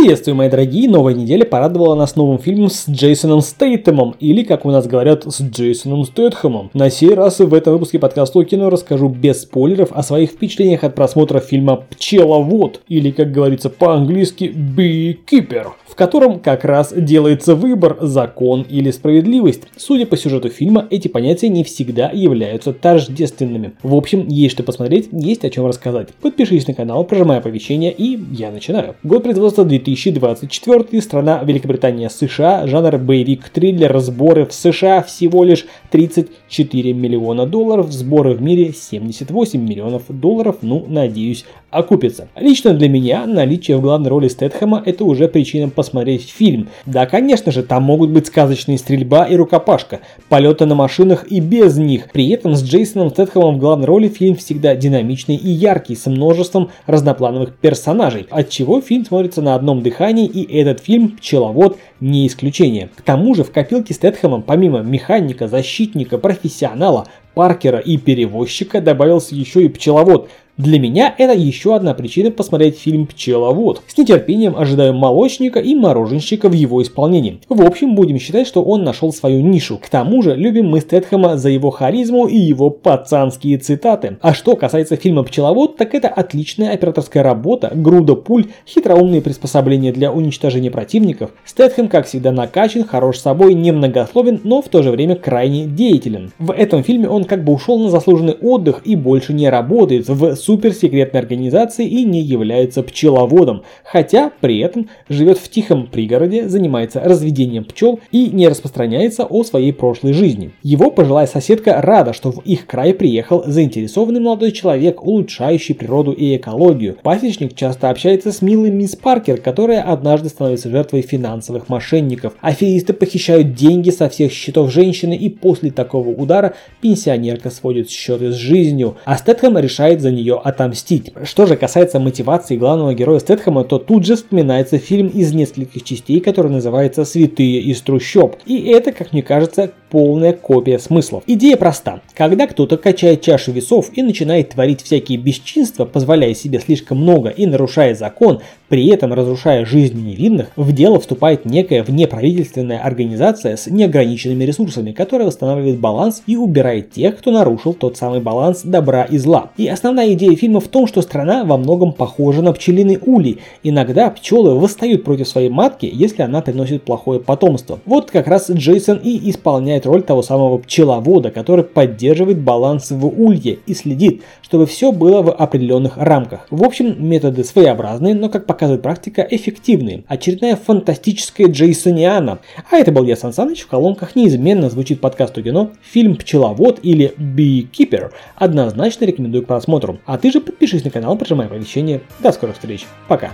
Приветствую, мои дорогие! Новая неделя порадовала нас новым фильмом с Джейсоном Стейтемом, или, как у нас говорят, с Джейсоном Стейтхэмом. На сей раз в этом выпуске подкаста о кино расскажу без спойлеров о своих впечатлениях от просмотра фильма «Пчеловод», или, как говорится по-английски, «Beekeeper», в котором как раз делается выбор, закон или справедливость. Судя по сюжету фильма, эти понятия не всегда являются тождественными. В общем, есть что посмотреть, есть о чем рассказать. Подпишись на канал, прожимай оповещения, и я начинаю. Год производства 2024, страна Великобритания, США, жанр боевик, триллер, сборы в США всего лишь 34 миллиона долларов, сборы в мире 78 миллионов долларов, ну, надеюсь, окупится. Лично для меня наличие в главной роли Стэтхэма это уже причина посмотреть фильм. Да, конечно же, там могут быть сказочные стрельба и рукопашка, полеты на машинах и без них. При этом с Джейсоном Стэтхэмом в главной роли фильм всегда динамичный и яркий, с множеством разноплановых персонажей, от чего фильм смотрится на одном дыхании и этот фильм «Пчеловод» не исключение. К тому же в копилке Стэтхэма помимо механика, защитника, профессионала, Паркера и перевозчика добавился еще и пчеловод, для меня это еще одна причина посмотреть фильм «Пчеловод». С нетерпением ожидаю молочника и мороженщика в его исполнении. В общем, будем считать, что он нашел свою нишу. К тому же, любим мы Стэтхэма за его харизму и его пацанские цитаты. А что касается фильма «Пчеловод», так это отличная операторская работа, груда пуль, хитроумные приспособления для уничтожения противников. Стэтхэм, как всегда, накачан, хорош собой, немногословен, но в то же время крайне деятелен. В этом фильме он как бы ушел на заслуженный отдых и больше не работает в суперсекретной организации и не является пчеловодом, хотя при этом живет в тихом пригороде, занимается разведением пчел и не распространяется о своей прошлой жизни. Его пожилая соседка рада, что в их край приехал заинтересованный молодой человек, улучшающий природу и экологию. Пасечник часто общается с милой мисс Паркер, которая однажды становится жертвой финансовых мошенников. Аферисты похищают деньги со всех счетов женщины и после такого удара пенсионерка сводит счеты с жизнью, а Стэтхэм решает за нее отомстить. Что же касается мотивации главного героя Стэтхэма, то тут же вспоминается фильм из нескольких частей, который называется «Святые из трущоб». И это, как мне кажется, полная копия смыслов. Идея проста. Когда кто-то качает чашу весов и начинает творить всякие бесчинства, позволяя себе слишком много и нарушая закон, при этом разрушая жизни невинных, в дело вступает некая внеправительственная организация с неограниченными ресурсами, которая восстанавливает баланс и убирает тех, кто нарушил тот самый баланс добра и зла. И основная идея фильма в том, что страна во многом похожа на пчелиный улей. Иногда пчелы восстают против своей матки, если она приносит плохое потомство. Вот как раз Джейсон и исполняет роль того самого пчеловода, который поддерживает баланс в улье и следит, чтобы все было в определенных рамках. В общем, методы своеобразные, но как показывает практика, эффективные. Очередная фантастическая Джейсониана. А это был я, Сан Саныч, в колонках неизменно звучит подкаст у кино, фильм «Пчеловод» или «Beekeeper». Однозначно рекомендую к просмотру. А ты же подпишись на канал, прожимай оповещения. До скорых встреч. Пока.